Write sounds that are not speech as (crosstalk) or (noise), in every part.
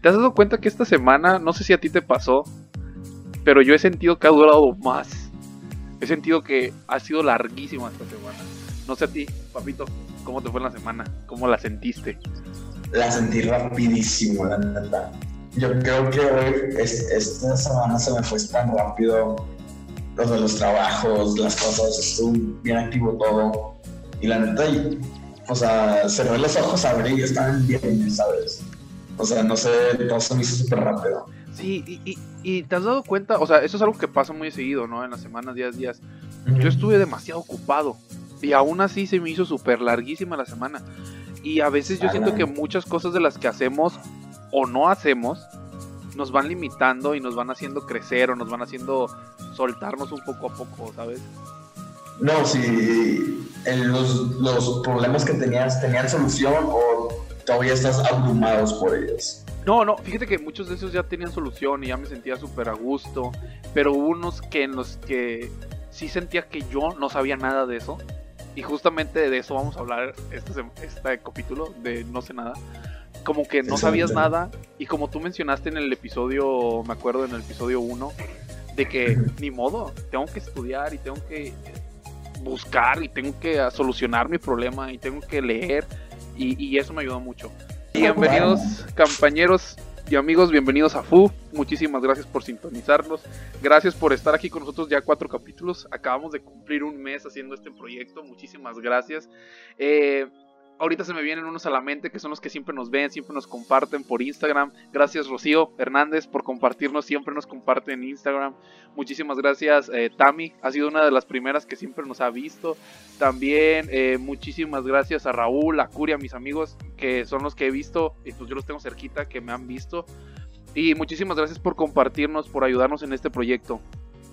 ¿Te has dado cuenta que esta semana, no sé si a ti te pasó, pero yo he sentido que ha durado más? He sentido que ha sido larguísima esta semana. No sé a ti, papito, ¿cómo te fue en la semana? ¿Cómo la sentiste? La sentí rapidísimo, la neta. Yo creo que hoy, esta semana se me fue tan rápido los de los trabajos, las cosas, estuvo bien activo todo. Y la neta, o sea, cerré los ojos, abrí y estaban bien, ¿sabes? O sea, no sé, todo se me hizo súper rápido. Sí, y, y, te has dado cuenta, o sea, eso es algo que pasa muy seguido, ¿no? En las semanas, días, días. Yo estuve demasiado ocupado y aún así se me hizo súper larguísima la semana. Y a veces yo siento que muchas cosas de las que hacemos o no hacemos nos van limitando y nos van haciendo crecer o nos van haciendo soltarnos un poco a poco, ¿sabes? No, si los, los problemas que tenías tenían solución o todavía estás abrumados por ellos. No, no, fíjate que muchos de esos ya tenían solución y ya me sentía súper a gusto, pero hubo unos que en los que sí sentía que yo no sabía nada de eso. Y justamente de eso vamos a hablar este, este capítulo, de no sé nada. Como que no sabías nada y como tú mencionaste en el episodio, me acuerdo en el episodio 1, de que ni modo, tengo que estudiar y tengo que buscar y tengo que solucionar mi problema y tengo que leer y, eso me ayudó mucho. Bienvenidos compañeros y amigos, bienvenidos a FU. Muchísimas gracias por sintonizarnos. Gracias por estar aquí con nosotros ya cuatro capítulos. Acabamos de cumplir un mes haciendo este proyecto. Muchísimas gracias. Eh, ahorita se me vienen unos a la mente que son los que siempre nos ven, siempre nos comparten por Instagram. Gracias Rocío Hernández por compartirnos, siempre nos comparte en Instagram. Muchísimas gracias eh, Tami, ha sido una de las primeras que siempre nos ha visto. También eh, muchísimas gracias a Raúl, a Curia, mis amigos, que son los que he visto, y pues yo los tengo cerquita, que me han visto. Y muchísimas gracias por compartirnos, por ayudarnos en este proyecto.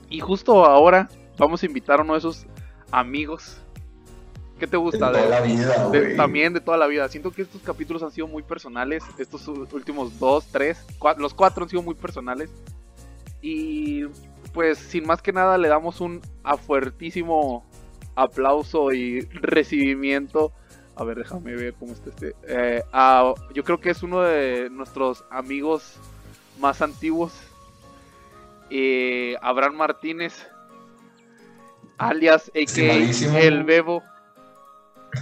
Y justo ahora vamos a invitar a uno de esos amigos ¿Qué te gusta? De toda la vida, También de toda la vida. Siento que estos capítulos han sido muy personales. Estos últimos dos, tres, los cuatro han sido muy personales. Y pues sin más que nada le damos un fuertísimo aplauso y recibimiento. A ver, déjame ver cómo está este. Eh, yo creo que es uno de nuestros amigos más antiguos. Eh, Abraham Martínez, alias a.k.a. El Bebo.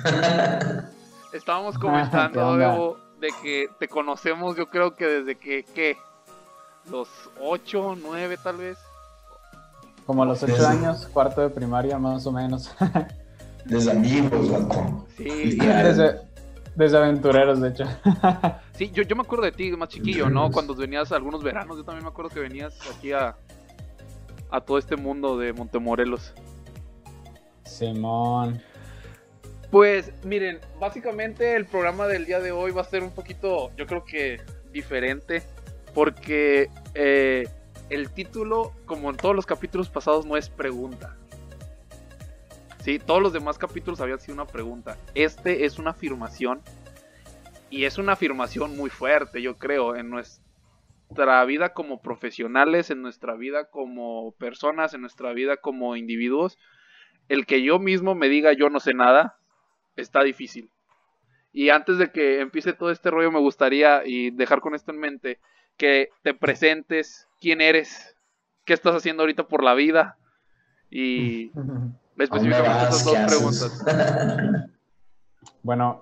(laughs) Estábamos comentando, de que te conocemos, yo creo que desde que, ¿qué? Los 8, 9 tal vez. Como a los 8 años, cuarto de primaria más o menos. (laughs) desde amigos, Sí, desde, desde, aventureros, de hecho. (laughs) sí, yo, yo me acuerdo de ti, más chiquillo, ¿no? Cuando venías algunos veranos, yo también me acuerdo que venías aquí a, a todo este mundo de Montemorelos. Simón. Pues miren, básicamente el programa del día de hoy va a ser un poquito, yo creo que diferente, porque eh, el título, como en todos los capítulos pasados, no es pregunta. Sí, todos los demás capítulos habían sido una pregunta. Este es una afirmación y es una afirmación muy fuerte, yo creo, en nuestra vida como profesionales, en nuestra vida como personas, en nuestra vida como individuos. El que yo mismo me diga yo no sé nada, está difícil. Y antes de que empiece todo este rollo, me gustaría, y dejar con esto en mente, que te presentes, quién eres, qué estás haciendo ahorita por la vida, y (laughs) específicamente esas dos preguntas. (laughs) Bueno,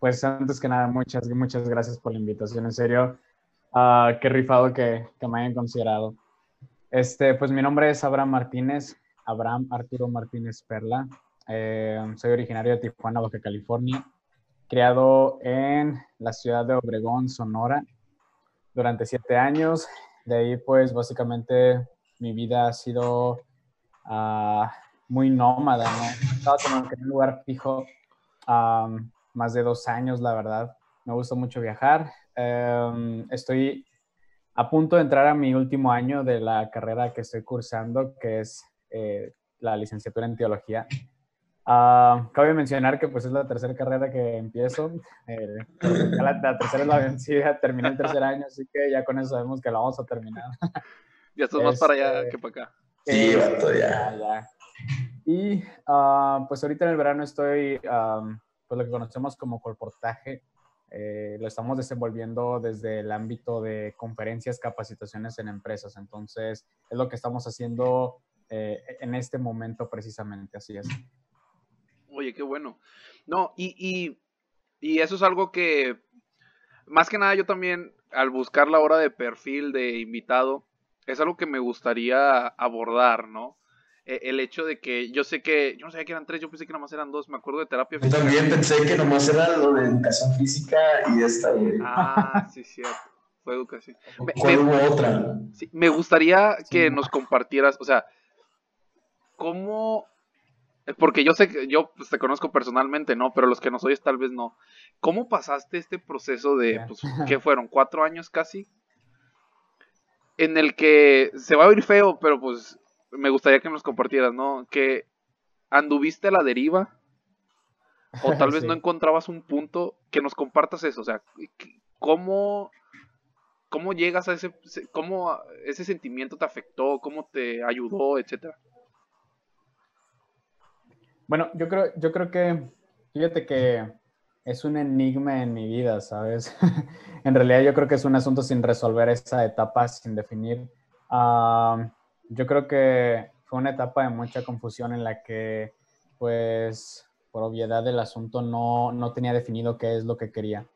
pues antes que nada, muchas, muchas gracias por la invitación, en serio. Uh, qué rifado que, que, me hayan considerado. Este, pues mi nombre es Abraham Martínez, Abraham Arturo Martínez Perla. Eh, soy originario de Tijuana, Baja California, criado en la ciudad de Obregón, Sonora, durante siete años. De ahí, pues, básicamente mi vida ha sido ah, muy nómada, ¿no? Estaba como en un lugar fijo más de dos años, la verdad. Me gusta mucho viajar. Em, estoy a punto de entrar a mi último año de la carrera que estoy cursando, que es eh, la licenciatura en teología. Uh, cabe mencionar que pues es la tercera carrera que empiezo. Eh, la, tercera es la vencida, terminé el tercer año, así que ya con eso sabemos que la vamos a terminar. (laughs) ya estás más para allá este, que para acá. Sí, ya. ya. Y uh, pues ahorita en el verano estoy, um, pues lo que conocemos como colportaje. eh, lo estamos desenvolviendo desde el ámbito de conferencias, capacitaciones en empresas. Entonces, es lo que estamos haciendo eh, en este momento precisamente, así es. Oye, qué bueno. No, y, y, y eso es algo que, más que nada, yo también, al buscar la hora de perfil de invitado, es algo que me gustaría abordar, ¿no? E, el hecho de que yo sé que, yo no sabía que eran tres, yo pensé que nomás eran dos, me acuerdo de terapia física. Yo también pensé que nomás era lo de educación física y esta, güey. Ah, sí, cierto. Fue educación. (laughs) ¿Cuál hubo otra? Sí, me gustaría que nos compartieras, o sea, cómo porque yo sé que yo pues, te conozco personalmente, ¿no? Pero los que nos oyes tal vez no. ¿Cómo pasaste este proceso de, pues, (laughs) ¿qué fueron? ¿Cuatro años casi? En el que se va a oír feo, pero pues me gustaría que nos compartieras, ¿no? Que anduviste a la deriva o (laughs) tal vez no encontrabas un punto que nos compartas eso, o sea, ¿cómo, cómo llegas a ese, cómo ese sentimiento te afectó, cómo te ayudó, etcétera? Bueno, yo creo, yo creo que, fíjate que es un enigma en mi vida, ¿sabes? (laughs) en realidad yo creo que es un asunto sin resolver esa etapa, sin definir. yo creo que fue una etapa de mucha confusión en la que, pues, por obviedad del asunto, no, no tenía definido qué es lo que quería.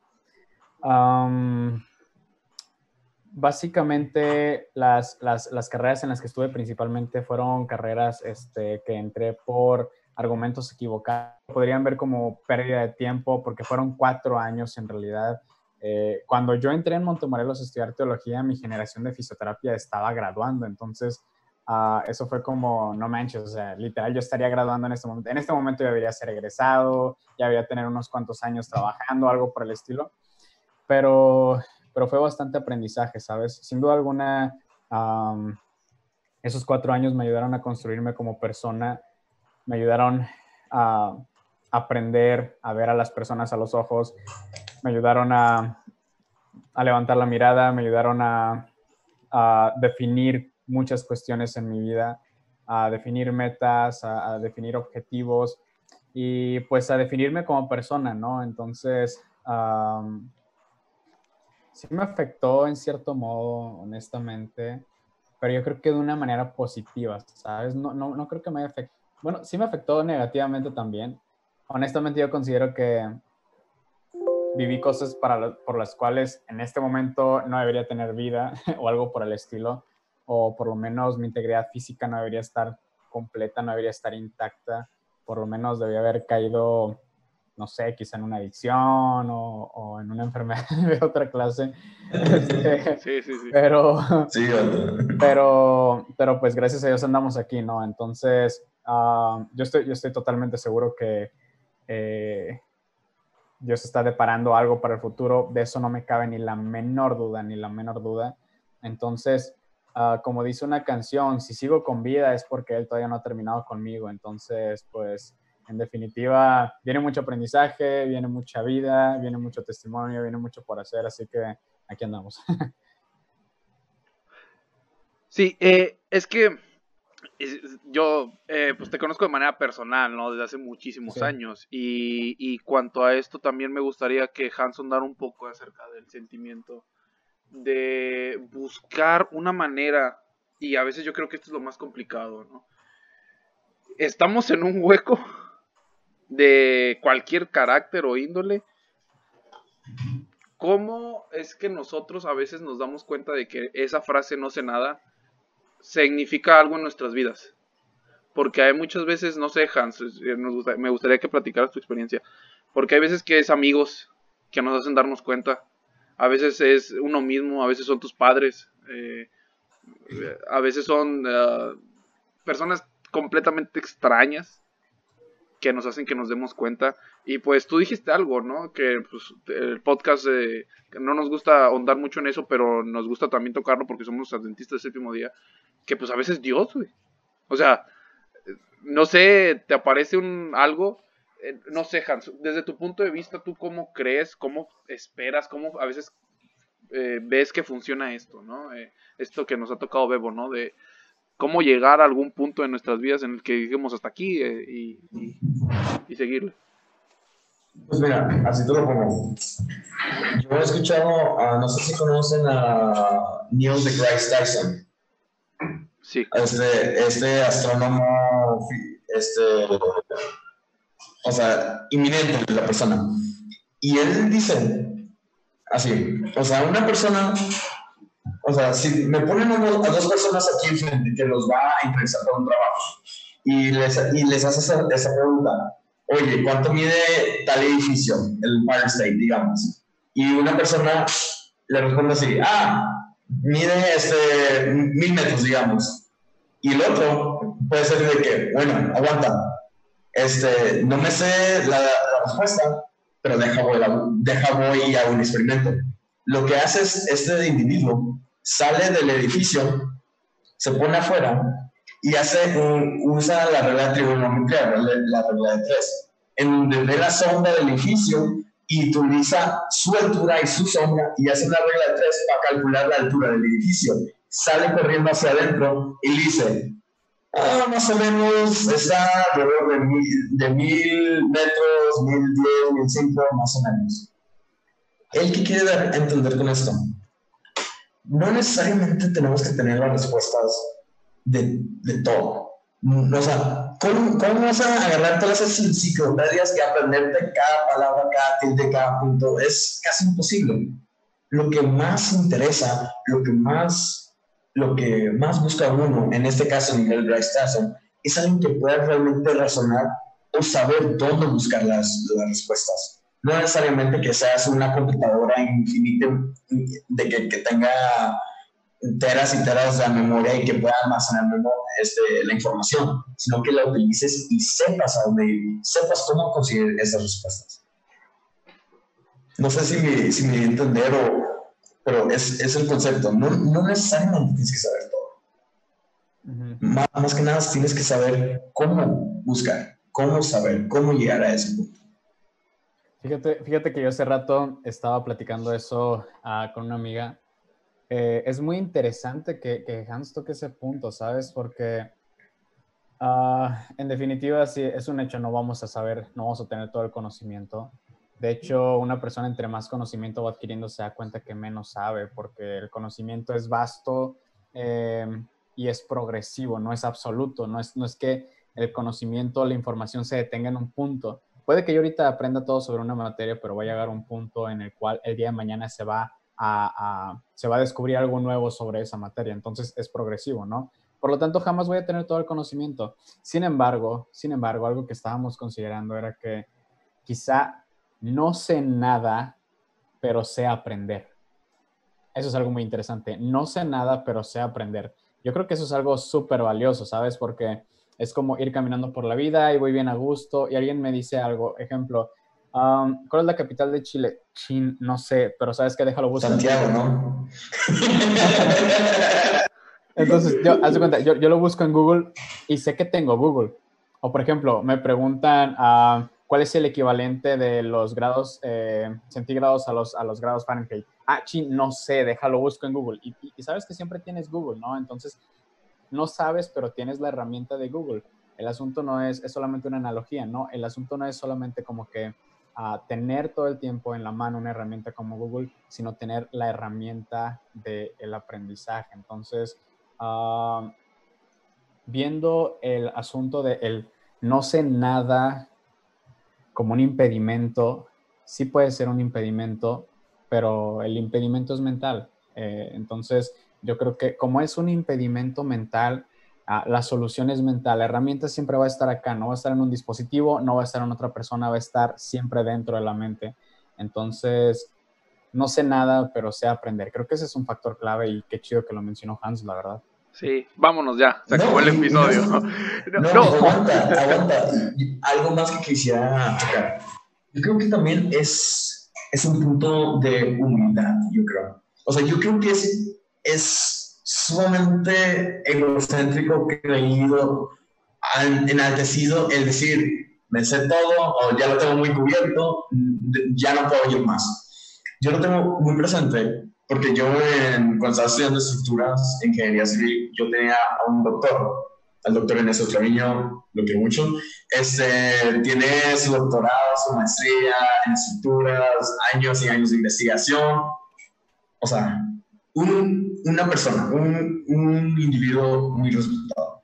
básicamente, las, las, las, carreras en las que estuve principalmente fueron carreras este, que entré por argumentos equivocados. Podrían ver como pérdida de tiempo porque fueron cuatro años en realidad. Eh, cuando yo entré en Montemorelos a estudiar teología, mi generación de fisioterapia estaba graduando, entonces uh, eso fue como, no manches, literal yo estaría graduando en este momento. En este momento ya debería ser egresado, ya debería tener unos cuantos años trabajando, algo por el estilo, pero, pero fue bastante aprendizaje, ¿sabes? Sin duda alguna, esos cuatro años me ayudaron a construirme como persona me ayudaron a aprender a ver a las personas a los ojos, me ayudaron a, levantar la mirada, me ayudaron a, definir muchas cuestiones en mi vida, a definir metas, a, definir objetivos y pues a definirme como persona, ¿no? Entonces, sí me afectó en cierto modo, honestamente, pero yo creo que de una manera positiva, ¿sabes? No, no, no creo que me haya afectado bueno, sí me afectó negativamente también. Honestamente yo considero que viví cosas para por las cuales en este momento no debería tener vida (laughs) o algo por el estilo, o por lo menos mi integridad física no debería estar completa, no debería estar intacta, por lo menos debía haber caído, no sé, quizá en una adicción o, en una (laughs) enfermedad de otra clase. Este, (laughs) sí, sí, sí. Pero, pero, pero pues gracias a Dios andamos aquí, ¿no? Entonces, Ah, yo, estoy, yo estoy totalmente seguro que eh, Dios está deparando algo para el futuro. De eso no me cabe ni la menor duda, ni la menor duda. Entonces, ah, como dice una canción, si sigo con vida es porque Él todavía no ha terminado conmigo. Entonces, pues, en definitiva, viene mucho aprendizaje, viene mucha vida, viene mucho testimonio, viene mucho por hacer. Así que aquí andamos. (laughs) Sí, eh, es que yo eh, pues te conozco de manera personal, ¿no? Desde hace muchísimos años. Y, y, cuanto a esto, también me gustaría que Hanson dar un poco acerca del sentimiento de buscar una manera, y a veces yo creo que esto es lo más complicado, ¿no? Estamos en un hueco de cualquier carácter o índole. ¿Cómo es que nosotros a veces nos damos cuenta de que esa frase no sé nada significa algo en nuestras vidas. Porque hay muchas veces, no sé, Hans, eh, me gustaría que platicaras tu experiencia. Porque hay veces que es amigos que nos hacen darnos cuenta. A veces es uno mismo, a veces son tus padres. Eh, a veces son eh, personas completamente extrañas que nos hacen que nos demos cuenta. Y pues tú dijiste algo, ¿no? Que pues, el podcast no nos gusta ahondar mucho en eso, pero nos gusta también tocarlo porque somos adventistas del séptimo día que pues a veces Dios, güey. O sea, no sé, te aparece un algo, eh, no sé, Hans, desde tu punto de vista, ¿tú cómo crees, cómo esperas, cómo a veces eh, ves que funciona esto, ¿no? Eh, esto que nos ha tocado Bebo, ¿no? De cómo llegar a algún punto en nuestras vidas en el que lleguemos hasta aquí y, y, y seguirle. Pues mira, así te lo pongo. Yo he escuchado, a, no sé si conocen a Neil deGrasse Tyson. Sí. Este, este astrónomo, este, o sea, inminente de la persona. Y él dice, así, o sea, una persona, o sea, si me ponen a dos, a dos personas aquí enfrente que los va a interesar por un trabajo y les, y les hace esa, esa pregunta, oye, ¿cuánto mide tal edificio, el Empire State, digamos? Y una persona le responde así, ah, mide este, mil metros, digamos. Y el otro puede ser de que, bueno, aguanta, este, no me sé la, la respuesta, pero deja voy, deja voy hago un experimento. Lo que hace es, este individuo sale del edificio, se pone afuera y hace usa la regla de trigonometría, la regla de tres, en donde ve la sombra del edificio y utiliza su altura y su sombra y hace una regla de tres para calcular la altura del edificio. Sale corriendo hacia adentro y dice, ah, más o menos está alrededor de mil, de mil metros, mil diez, mil cinco, más o menos. ¿El que quiere entender con esto? No necesariamente tenemos que tener las respuestas de, de todo. O sea, ¿cómo, ¿cómo, vas a agarrar todas esas enciclopedias y aprenderte cada palabra, cada tilde, cada punto? Es casi imposible. Lo que más interesa, lo que más, lo que más busca uno, en este caso Miguel Bryce es alguien que pueda realmente razonar o saber dónde buscar las, las respuestas. No necesariamente que seas una computadora infinita de que, que tenga teras y teras de memoria y que pueda almacenar este, la información, sino que la utilices y sepas a dónde ir, sepas cómo conseguir esas respuestas. No sé si me, si me entender, o, pero es, es el concepto. No, no, necesariamente tienes que saber todo. más, más, que nada tienes que saber cómo buscar, cómo saber, cómo llegar a ese punto. Fíjate, fíjate que yo hace rato estaba platicando eso uh, con una amiga eh, es muy interesante que, que, Hans toque ese punto, ¿sabes? Porque uh, en definitiva, sí, es un hecho, no vamos a saber, no vamos a tener todo el conocimiento. De hecho, una persona entre más conocimiento va adquiriendo se da cuenta que menos sabe, porque el conocimiento es vasto eh, y es progresivo, no es absoluto, no es, no es que el conocimiento, la información se detenga en un punto. Puede que yo ahorita aprenda todo sobre una materia, pero va a llegar a un punto en el cual el día de mañana se va se va a descubrir algo nuevo sobre esa materia. Entonces es progresivo, ¿no? Por lo tanto, jamás voy a tener todo el conocimiento. Sin embargo, sin embargo, algo que estábamos considerando era que quizá no sé nada, pero sé aprender. Eso es algo muy interesante. No sé nada, pero sé aprender. Yo creo que eso es algo súper valioso, ¿sabes? Porque es como ir caminando por la vida y voy bien a gusto y alguien me dice algo, ejemplo, ¿Cuál es la capital de Chile? Chin, no sé, pero sabes que déjalo buscar. Santiago, ¿no? (laughs) Entonces, yo, haz de cuenta, yo, yo, lo busco en Google y sé que tengo Google. O, por ejemplo, me preguntan uh, cuál es el equivalente de los grados eh, centígrados a los, a los grados Fahrenheit. Ah, chin, no sé, déjalo busco en Google. Y, y, y sabes que siempre tienes Google, ¿no? Entonces, no sabes, pero tienes la herramienta de Google. El asunto no es, es solamente una analogía, ¿no? El asunto no es solamente como que a tener todo el tiempo en la mano una herramienta como Google, sino tener la herramienta del aprendizaje. Entonces, uh, viendo el asunto de el no sé nada como un impedimento, sí puede ser un impedimento, pero el impedimento es mental. Eh, entonces, yo creo que como es un impedimento mental, Ah, la solución es mental. La herramienta siempre va a estar acá, no va a estar en un dispositivo, no va a estar en otra persona, va a estar siempre dentro de la mente. Entonces, no sé nada, pero sé aprender. Creo que ese es un factor clave y qué chido que lo mencionó Hans, la verdad. Sí, vámonos ya, se acabó el episodio. (laughs) No, no, aguanta, aguanta. Algo más que quisiera tocar. Yo creo que también es, es un punto de humildad, yo creo. O sea, yo creo que es, es sumamente egocéntrico, creído, enaltecido, el decir, me sé todo o ya lo tengo muy cubierto, ya no puedo ir más. Yo lo tengo muy presente porque yo en, cuando estaba estudiando estructuras, ingeniería civil, yo tenía a un doctor, al doctor Ernesto Treviño, lo quiero mucho. Este, tiene su doctorado, su maestría en estructuras, años y años de investigación. O sea, una persona, un, un individuo muy respetado.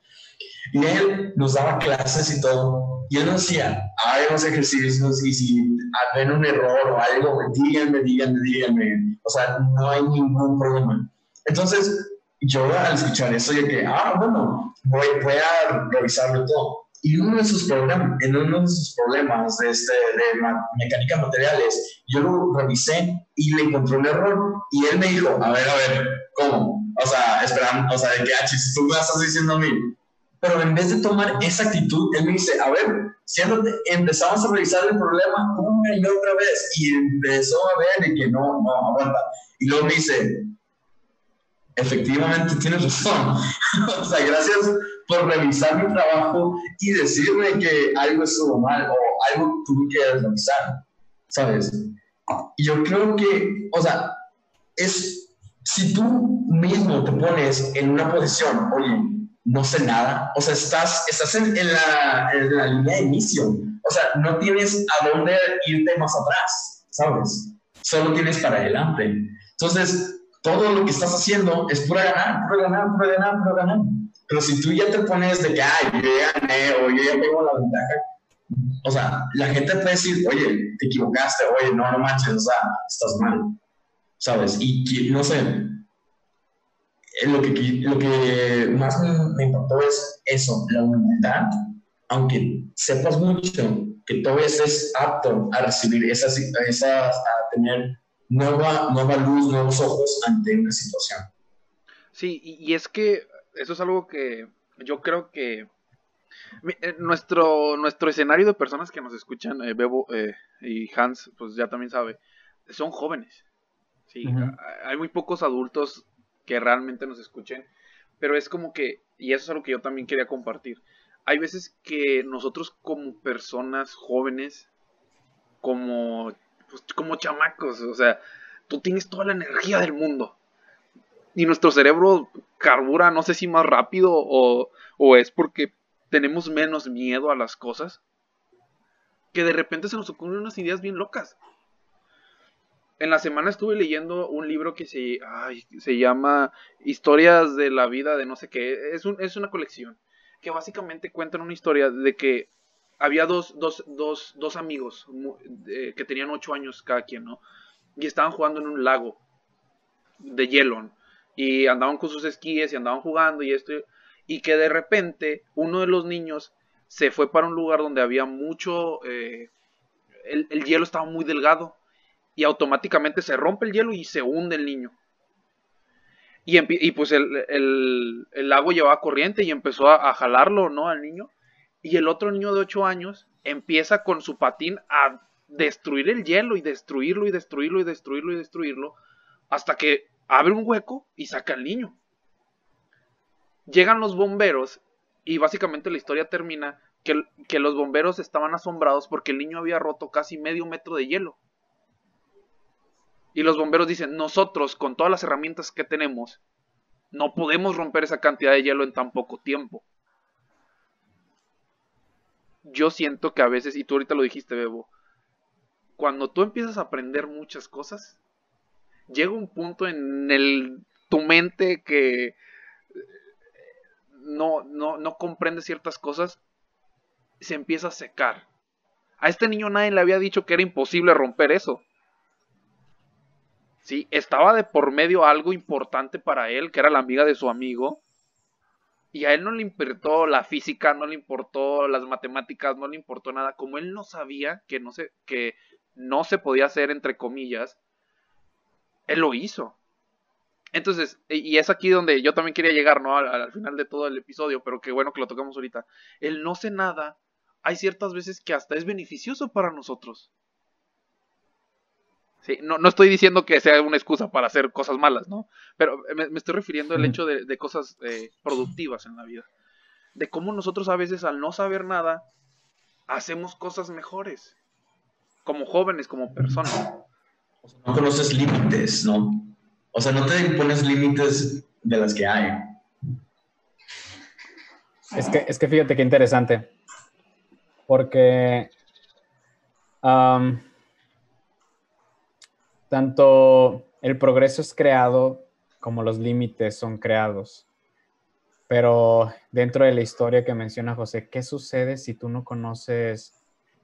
Y él nos daba clases y todo. Y él nos decía, los ejercicios y si ven un error o algo, díganme, díganme, díganme. O sea, no hay ningún problema. Entonces, yo al escuchar eso, yo que, ah, bueno, voy, voy a revisarlo todo. Y uno de sus problemas, en uno de sus problemas de, este, de mecánica materiales, yo lo revisé y le encontré un error. Y él me dijo, a ver, a ver, ¿cómo? O sea, esperando, o sea, de que, ah, tú me estás diciendo a mí. Pero en vez de tomar esa actitud, él me dice, a ver, siéntate, empezamos a revisar el problema una y otra vez. Y empezó a ver de que no, no, aguanta. Y luego me dice, efectivamente tienes razón. (laughs) o sea, gracias por revisar mi trabajo y decirme que algo estuvo mal o algo tuve que revisar, ¿sabes? Y yo creo que, o sea, es, si tú mismo te pones en una posición, oye, no sé nada, o sea, estás, estás en, la, en la línea de inicio, o sea, no tienes a dónde irte más atrás, ¿sabes? Solo tienes para adelante. Entonces, todo lo que estás haciendo es pura ganar, pura ganar, pura ganar, pura ganar. Pero si tú ya te pones de que, ay, yo ya gané o yo ya tengo la ventaja, o sea, la gente puede decir, oye, te equivocaste, oye, no, no manches, o sea, estás mal, ¿sabes? Y no sé, eh, lo que, lo que más me, impactó es eso, la humildad, aunque sepas mucho que todavía estés apto a recibir esas, esas a tener nueva, nueva luz, nuevos ojos ante una situación. Sí, y, es que eso es algo que yo creo que eh, nuestro, nuestro escenario de personas que nos escuchan, eh, Bebo eh, y Hans, pues ya también sabe, son jóvenes. Sí, hay muy pocos adultos que realmente nos escuchen, pero es como que, y eso es algo que yo también quería compartir, hay veces que nosotros como personas jóvenes, como pues, como chamacos, o sea, tú tienes toda la energía del mundo. Y nuestro cerebro carbura, no sé si más rápido o, o es porque tenemos menos miedo a las cosas, que de repente se nos ocurren unas ideas bien locas. En la semana estuve leyendo un libro que se, se llama Historias de la vida de no sé qué. Es, un, es una colección que básicamente cuentan una historia de que había dos, dos, dos, dos amigos que tenían ocho años cada quien, ¿no? Y estaban jugando en un lago de hielo, Y andaban con sus esquíes y andaban jugando y esto. Y que de repente uno de los niños se fue para un lugar donde había mucho... Eh, el, hielo estaba muy delgado. Y automáticamente se rompe el hielo y se hunde el niño. Y, y pues el, el, lago llevaba corriente y empezó a, a jalarlo, ¿no? Al niño. Y el otro niño de 8 años empieza con su patín a destruir el hielo y destruirlo y destruirlo y destruirlo y destruirlo hasta que abre un hueco y saca al niño. Llegan los bomberos y básicamente la historia termina que, que, los bomberos estaban asombrados porque el niño había roto casi medio metro de hielo. Y los bomberos dicen, nosotros con todas las herramientas que tenemos, no podemos romper esa cantidad de hielo en tan poco tiempo yo siento que a veces, y tú ahorita lo dijiste, Bebo, cuando tú empiezas a aprender muchas cosas, llega un punto en el, tu mente que eh, no, no, no comprende ciertas cosas, se empieza a secar. A este niño nadie le había dicho que era imposible romper eso. Sí, estaba de por medio algo importante para él, que era la amiga de su amigo, y a él no le importó la física, no le importó las matemáticas, no le importó nada. Como él no sabía que no se, que no se podía hacer, entre comillas, él lo hizo. Entonces, y es aquí donde yo también quería llegar, ¿no? Al, final de todo el episodio, pero qué bueno que lo tocamos ahorita. El no sé nada, hay ciertas veces que hasta es beneficioso para nosotros no, no, estoy diciendo que sea una excusa para hacer cosas malas, ¿no? Pero me, estoy refiriendo al hecho de, cosas eh, productivas en la vida. De cómo nosotros a veces al no saber nada, hacemos cosas mejores. Como jóvenes, como personas. No conoces límites, ¿no? O sea, no te impones límites de las que hay. Es que, es que fíjate qué interesante, porque tanto el progreso es creado como los límites son creados. Pero dentro de la historia que menciona José, ¿qué sucede si tú no conoces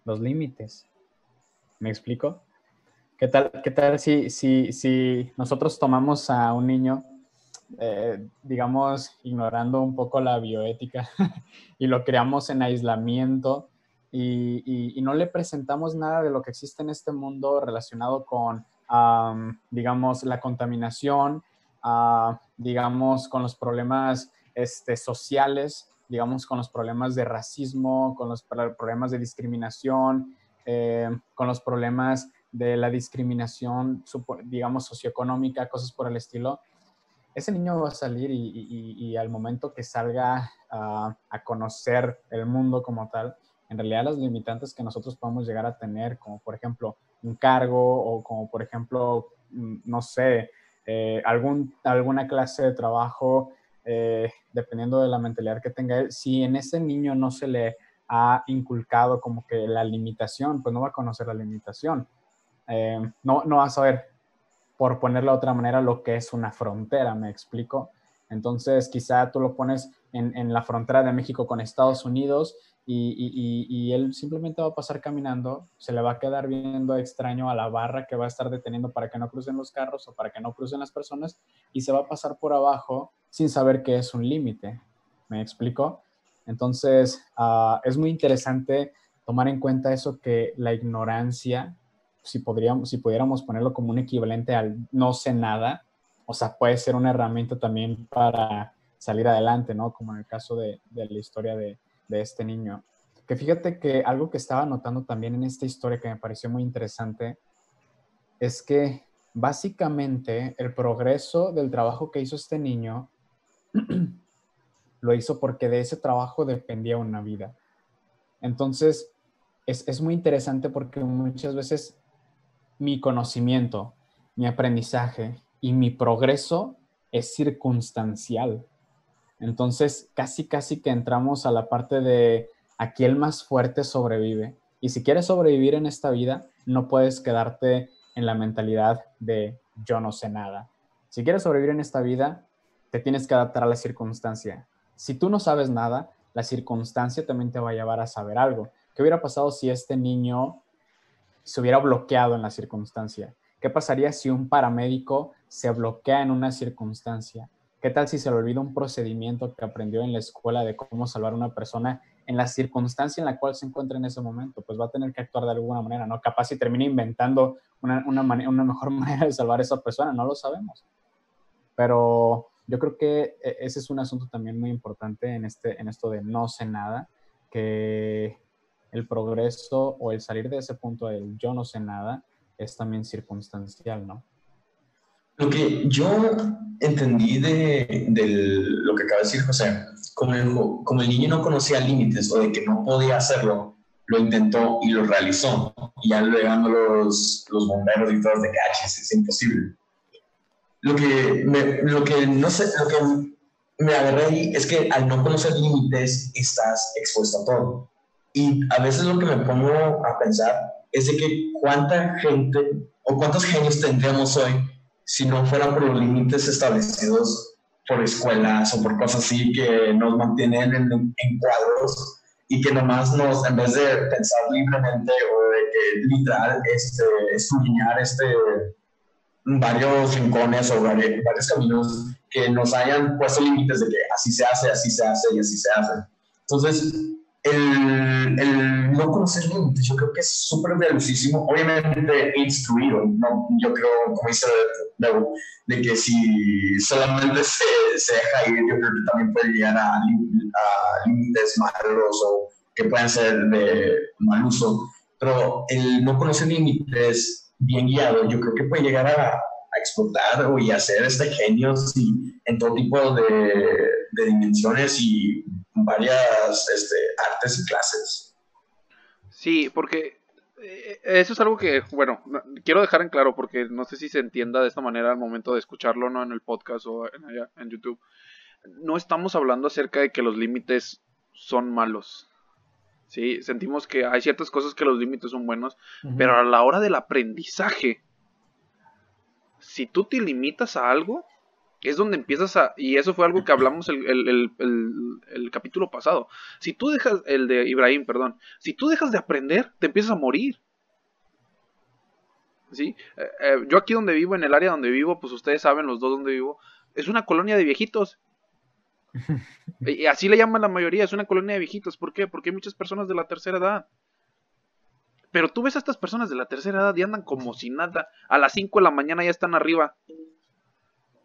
los límites? ¿Me explico? ¿Qué tal, qué tal si, si, si nosotros tomamos a un niño, eh, digamos, ignorando un poco la bioética (laughs) y lo creamos en aislamiento y, y, no le presentamos nada de lo que existe en este mundo relacionado con, digamos, la contaminación, uh, digamos, con los problemas este, sociales, digamos, con los problemas de racismo, con los problemas de discriminación, eh, con los problemas de la discriminación, digamos, socioeconómica, cosas por el estilo, ese niño va a salir y, al momento que salga a conocer el mundo como tal, en realidad las limitantes que nosotros podemos llegar a tener, como por ejemplo un cargo o como por ejemplo, mm, no sé, eh, algún, alguna clase de trabajo, eh, dependiendo de la mentalidad que tenga él, si en ese niño no se le ha inculcado como que la limitación, pues no va a conocer la limitación. Eh, no, no va a saber, por ponerlo de otra manera, lo que es una frontera, me explico. Entonces, quizá tú lo pones en, la frontera de México con Estados Unidos y, él simplemente va a pasar caminando, se le va a quedar viendo extraño a la barra que va a estar deteniendo para que no crucen los carros o para que no crucen las personas y se va a pasar por abajo sin saber que es un límite. ¿Me explico? Entonces, ah, es muy interesante tomar en cuenta eso que la ignorancia, si, podríamos, si pudiéramos ponerlo como un equivalente al no sé nada, o sea, puede ser una herramienta también para salir adelante, ¿no? Como en el caso de la historia de, de este niño. Que fíjate que algo que estaba notando también en esta historia que me pareció muy interesante es que básicamente el progreso del trabajo que hizo este niño (clears throat) lo hizo porque de ese trabajo dependía una vida. Entonces, es, es muy interesante porque muchas veces mi conocimiento, mi aprendizaje y mi progreso es circunstancial. Entonces, casi, casi que entramos a la parte de aquí el más fuerte sobrevive. Y si quieres sobrevivir en esta vida, no puedes quedarte en la mentalidad de yo no sé nada. Si quieres sobrevivir en esta vida, te tienes que adaptar a la circunstancia. Si tú no sabes nada, la circunstancia también te va a llevar a saber algo. ¿Qué hubiera pasado si este niño se hubiera bloqueado en la circunstancia? ¿Qué pasaría si un paramédico se bloquea en una circunstancia? ¿Qué tal si se le olvida un procedimiento que aprendió en la escuela de cómo salvar a una persona en la circunstancia en la cual se encuentra en ese momento? Pues va a tener que actuar de alguna manera, ¿no? Capaz si termina inventando una, una, mejor (laughs) manera de salvar a esa persona, no lo sabemos. Pero yo creo que e, ese es un asunto también muy importante en, este, en esto de no sé nada, que el progreso o el salir de ese punto del yo no sé nada es también circunstancial, ¿no? Lo que yo entendí de, lo que acaba de decir José, como el, como el niño no conocía límites o de que no podía hacerlo, lo intentó y lo realizó. Y ya llegando los, los bomberos y todos de caches, es imposible. Lo que, me, lo que no sé, lo que me agarré ahí es que al no conocer límites estás expuesto a todo. Y a veces lo que me pongo a pensar es de que cuánta gente o cuántos genios tendríamos hoy si no fueran por los límites establecidos por escuelas o por cosas así que nos mantienen en, en, cuadros y que nomás nos, en vez de pensar libremente o de que literal este, estudiar este, varios rincones o varios caminos que nos hayan puesto límites de que así se hace, así se hace y así se hace. Entonces, el, el, no conocer límites, yo creo que es súper valiosísimo. Obviamente, instruido, ¿no? yo creo, como dice de que si solamente se, se, deja ir, yo creo que también puede llegar a, a límites malos o que pueden ser de mal uso. Pero el no conocer límites bien guiado, yo creo que puede llegar a, a explotar o y hacer este genios y, en todo tipo de, de dimensiones y varias este, artes y clases. Sí, porque eh, eso es algo que, bueno, quiero dejar en claro porque no sé si se entienda de esta manera al momento de escucharlo, no en el podcast o en, en YouTube. No estamos hablando acerca de que los límites son malos. Sí, sentimos que hay ciertas cosas que los límites son buenos, pero a la hora del aprendizaje, si tú te limitas a algo, es donde empiezas a... Y eso fue algo que hablamos el, el, capítulo pasado. Si tú dejas, el de Ibrahim, perdón, si tú dejas de aprender, te empiezas a morir. ¿Sí? Eh, eh, yo aquí donde vivo, en el área donde vivo, pues ustedes saben los dos donde vivo, es una colonia de viejitos. (laughs) y así le llaman la mayoría, es una colonia de viejitos. ¿Por qué? Porque hay muchas personas de la tercera edad. Pero tú ves a estas personas de la tercera edad y andan como si nada. A las 5 de la mañana ya están arriba.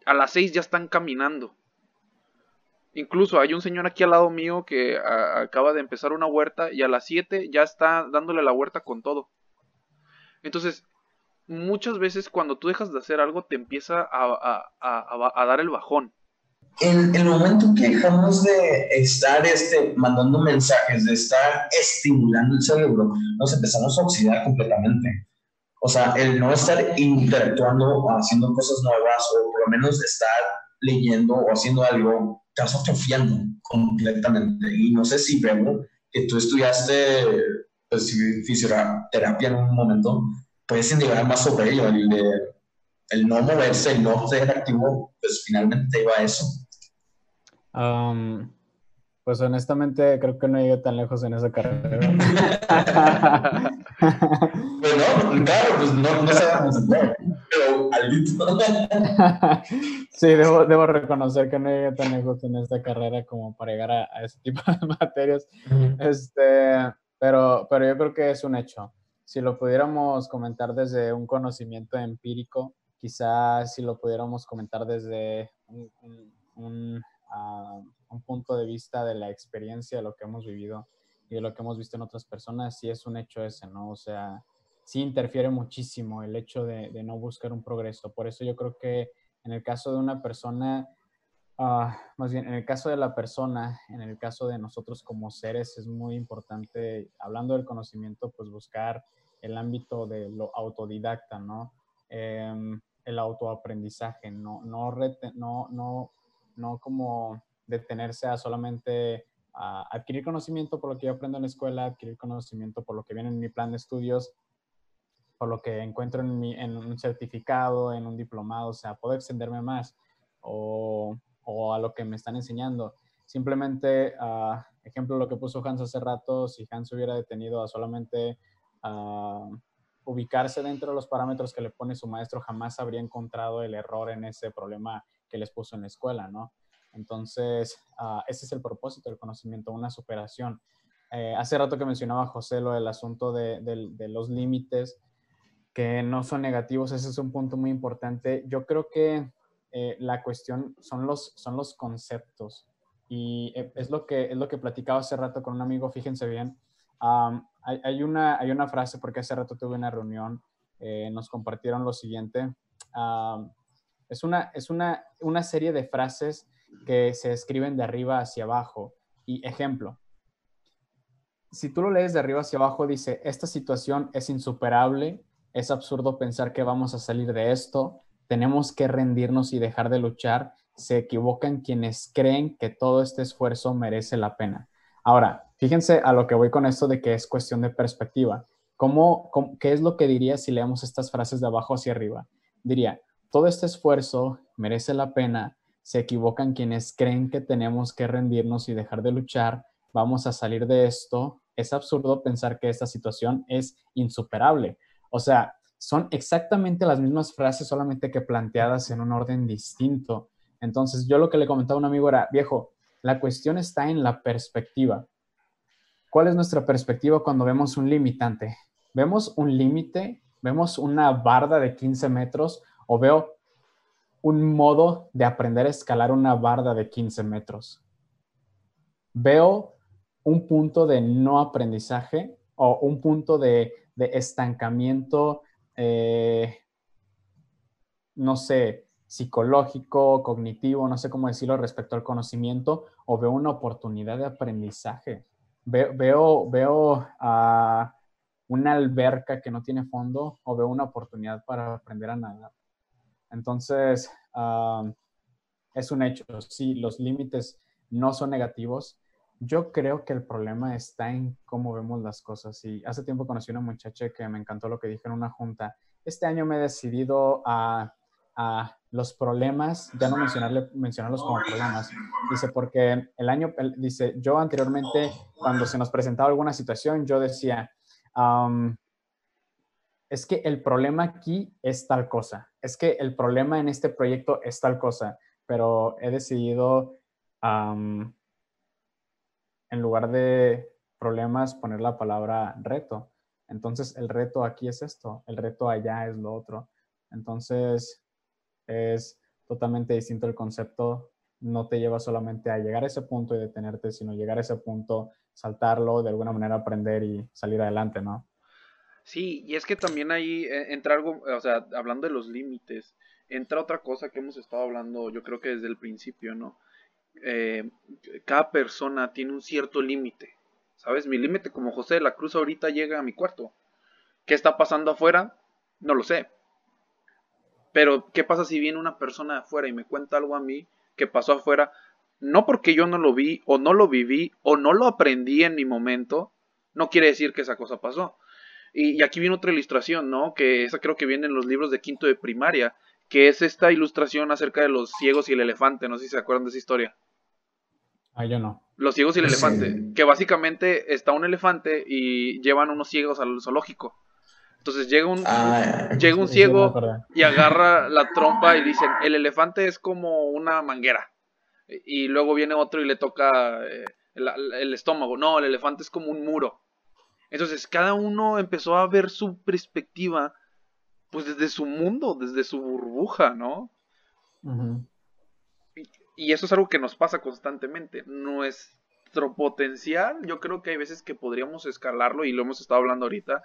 A las 6 ya están caminando. Incluso hay un señor aquí al lado mío que acaba de empezar una huerta y a las 7 ya está dándole la huerta con todo. Entonces, muchas veces cuando tú dejas de hacer algo te empieza a dar el bajón en el momento que dejamos de estar este, mandando mensajes, de estar estimulando el cerebro, nos empezamos a oxidar completamente. O sea, el no estar interactuando o haciendo cosas nuevas, o por lo menos estar leyendo o haciendo algo, te vas atrofiando completamente. Y no sé si veo que tú estudiaste pues, fisioterapia en un momento, puedes indicar más sobre ello, el, el no moverse, el no ser activo, pues finalmente te iba a eso pues honestamente creo que no llegué tan lejos en esa carrera. (laughs) bueno, claro, pues no, no sabemos pero (laughs) sí, debo, debo, reconocer que no llegué tan lejos en esta carrera como para llegar a, ese tipo de (laughs) materias. este, pero, pero yo creo que es un hecho. Si lo pudiéramos comentar desde un conocimiento empírico, quizás si lo pudiéramos comentar desde un a un punto de vista de la experiencia de lo que hemos vivido y de lo que hemos visto en otras personas, sí es un hecho ese, ¿no? O sea, sí interfiere muchísimo el hecho de, no buscar un progreso. Por eso yo creo que en el caso de una persona, ah, más bien en el caso de la persona, en el caso de nosotros como seres, es muy importante, hablando del conocimiento, pues buscar el ámbito de lo autodidacta, ¿no? Em, el autoaprendizaje, no, no, no, no no como detenerse a solamente adquirir conocimiento por lo que yo aprendo en la escuela, adquirir conocimiento por lo que viene en mi plan de estudios, por lo que encuentro en, mi, en un certificado, en un diplomado, o sea, puedo extenderme más o, o a lo que me están enseñando. Simplemente, uh, ejemplo, lo que puso Hans hace rato, si Hans hubiera detenido a solamente ubicarse dentro de los parámetros que le pone su maestro, jamás habría encontrado el error en ese problema que les puso en la escuela, ¿no? Entonces, uh, ese es el propósito del conocimiento, una superación. Eh, hace rato que mencionaba José lo del asunto de, de, los límites que no son negativos, ese es un punto muy importante. Yo creo que eh, la cuestión son los, son los conceptos y eh, es lo, que, es lo que platicaba hace rato con un amigo, fíjense bien. hay, hay, una, hay una frase, porque hace rato tuve una reunión, nos compartieron lo siguiente. Es una, es una, una serie de frases que se escriben de arriba hacia abajo. Y ejemplo, si tú lo lees de arriba hacia abajo, dice, esta situación es insuperable, es absurdo pensar que vamos a salir de esto, tenemos que rendirnos y dejar de luchar, se equivocan quienes creen que todo este esfuerzo merece la pena. Ahora, fíjense a lo que voy con esto de que es cuestión de perspectiva. ¿Cómo, qué es lo que diría si leemos estas frases de abajo hacia arriba? Diría, todo este esfuerzo merece la pena. Se equivocan quienes creen que tenemos que rendirnos y dejar de luchar. Vamos a salir de esto. Es absurdo pensar que esta situación es insuperable. O sea, son exactamente las mismas frases, solamente que planteadas en un orden distinto. Entonces, yo lo que le comentaba a un amigo era, viejo, la cuestión está en la perspectiva. ¿Cuál es nuestra perspectiva cuando vemos un limitante? Vemos un límite, vemos una barda de 15 metros o veo un modo de aprender a escalar una barda de 15 metros. Veo un punto de no aprendizaje o un punto de, estancamiento, eh, no sé, psicológico, cognitivo, no sé cómo decirlo respecto al conocimiento, o veo una oportunidad de aprendizaje. Veo, veo, a una alberca que no tiene fondo o veo una oportunidad para aprender a nadar. Entonces, es un hecho, sí, los límites no son negativos, yo creo que el problema está en cómo vemos las cosas. Y hace tiempo conocí a una muchacha que me encantó lo que dijo en una junta. Este año me he decidido a, los problemas, ya no mencionarle, mencionarlos como problemas. Dice, porque el año, dice, yo anteriormente, cuando se nos presentaba alguna situación, yo decía, es que el problema aquí es tal cosa, es que el problema en este proyecto es tal cosa, pero he decidido en lugar de problemas, poner la palabra reto. Entonces, el reto aquí es esto, el reto allá es lo otro. Entonces, es totalmente distinto el concepto. No te lleva solamente a llegar a ese punto y detenerte, sino llegar a ese punto, saltarlo, de alguna manera aprender y salir adelante, ¿no? Sí, y es que también ahí eh, entra algo, o sea, hablando de los límites, entra otra cosa que hemos estado hablando, yo creo que desde el principio, ¿no? Eh, cada persona tiene un cierto límite. ¿Sabes? Mi límite como José de la Cruz ahorita llega a mi cuarto. ¿Qué está pasando afuera? No lo sé. Pero, ¿qué pasa si viene una persona de afuera y me cuenta algo a mí que pasó afuera? No porque yo no lo vi, o no lo viví, o no lo aprendí en mi momento, no quiere decir que esa cosa pasó. Y, y aquí viene otra ilustración, ¿no? Que esa creo que viene en los libros de quinto de primaria, que es esta ilustración acerca de los ciegos y el elefante. No sé si se acuerdan de esa historia. Ah, yo no. Los ciegos y el elefante. Que básicamente está un elefante y llevan unos ciegos al zoológico. Entonces llega un, ah, llega un ciego y agarra la trompa y dicen, el elefante es como una manguera. Y luego viene otro y le toca eh, el, estómago. No, el elefante es como un muro. Entonces cada uno empezó a ver su perspectiva pues desde su mundo, desde su burbuja, ¿no? y eso es algo que nos pasa constantemente. Nuestro potencial, yo creo que hay veces que podríamos escalarlo y lo hemos estado hablando ahorita.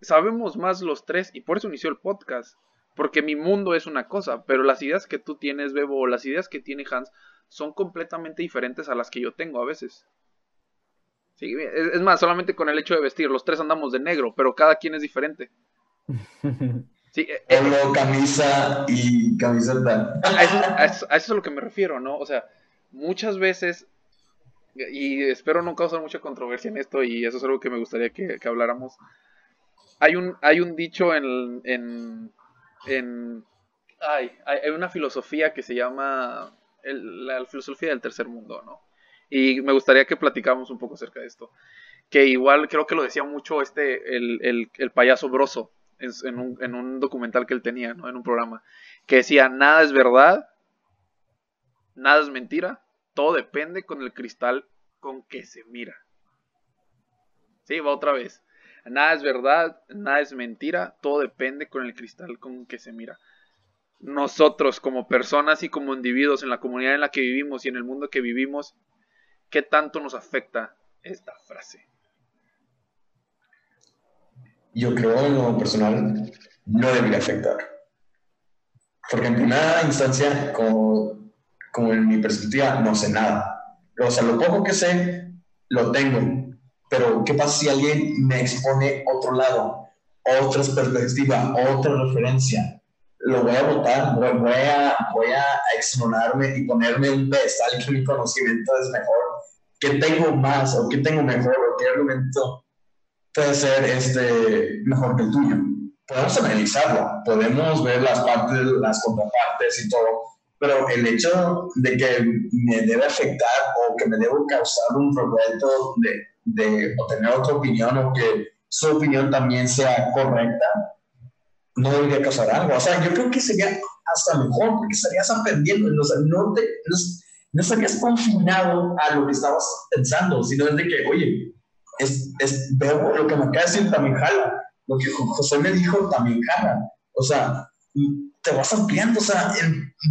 sabemos más los tres y por eso inició el podcast. Porque mi mundo es una cosa, pero las ideas que tú tienes, Bebo, o las ideas que tiene Hans, son completamente diferentes a las que yo tengo a veces. Sí, es, más, solamente con el hecho de vestir, los tres andamos de negro, pero cada quien es diferente. (laughs) Sí, eh, eh, camisa y camiseta. A eso, a, eso, es a lo que me refiero, ¿no? O sea, muchas veces, y espero no causar mucha controversia en esto, y eso es algo que me gustaría que, habláramos. Hay un, hay un dicho en, en, en hay una filosofía que se llama la filosofía del tercer mundo, ¿no? Y me gustaría que platicáramos un poco acerca de esto. Que igual creo que lo decía mucho este, el, el, el payaso broso en un, en un documental que él tenía, ¿no? En un programa, que decía, nada es verdad, nada es mentira, todo depende con el cristal con que se mira. Sí, va otra vez. Nada es verdad, nada es mentira, todo depende con el cristal con que se mira. Nosotros como personas y como individuos en la comunidad en la que vivimos y en el mundo que vivimos, ¿qué tanto nos afecta esta frase? yo creo en lo personal no debería afectar. Porque en primera instancia, como, en mi perspectiva, no sé nada. O sea, lo poco que sé, lo tengo. Pero, ¿qué pasa si alguien me expone otro lado, otra perspectiva, otra referencia? Lo voy a votar, voy a, voy a exonerarme y ponerme un pedestal que mi conocimiento es mejor. ¿Qué tengo más o qué tengo mejor o qué argumento puede ser este, mejor que el tuyo. Podemos analizarlo, podemos ver las partes, las contrapartes y todo, pero el hecho de que me debe afectar o que me debe causar un problema de, de obtener otra opinión o que su opinión también sea correcta, no debería causar algo. O sea, yo creo que sería hasta mejor porque estarías aprendiendo, o sea, no, te, no, no estarías confinado a lo que estabas pensando, sino de que, oye, es, es, veo lo que me acaba de decir también jala. Lo que José me dijo también jala. O sea, te vas ampliando, o sea,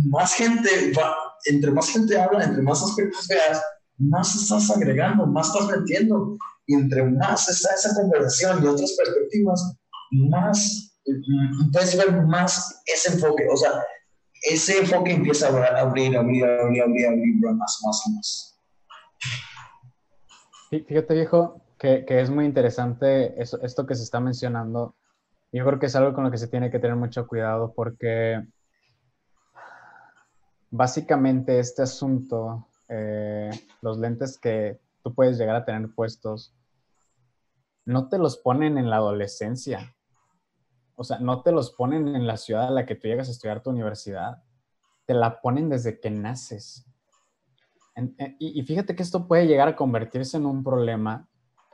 más gente va, entre más gente habla, entre más aspectos veas, más estás agregando, más estás metiendo. Y entre más está esa conversación y otras perspectivas, más mm, puedes ver más ese enfoque. O sea, ese enfoque empieza a abrir, abrir, abrir, abrir, abrir, más, más y más. Fíjate, viejo, que, es muy interesante eso, esto que se está mencionando. Yo creo que es algo con lo que se tiene que tener mucho cuidado porque básicamente este asunto eh, los lentes que tú puedes llegar a tener puestos, no te los ponen en la adolescencia. O sea, no te los ponen en la ciudad a la que tú llegas a estudiar tu universidad. Te la ponen desde que naces. y, y fíjate que esto puede llegar a convertirse en un problema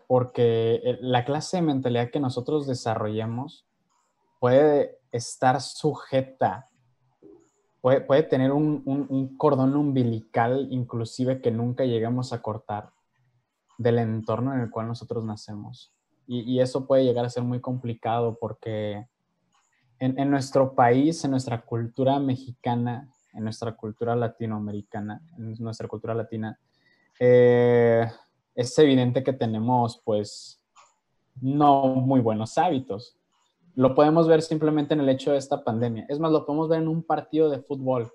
porque la clase de mentalidad que nosotros desarrollemos puede estar sujeta, puede, puede tener un, un, cordón umbilical inclusive que nunca llegamos a cortar del entorno en el cual nosotros nacemos. Y, eso puede llegar a ser muy complicado porque en, nuestro país, en nuestra cultura mexicana, en nuestra cultura latinoamericana, en nuestra cultura latina, eh, es evidente que tenemos pues no muy buenos hábitos. Lo podemos ver simplemente en el hecho de esta pandemia. Es más, lo podemos ver en un partido de fútbol.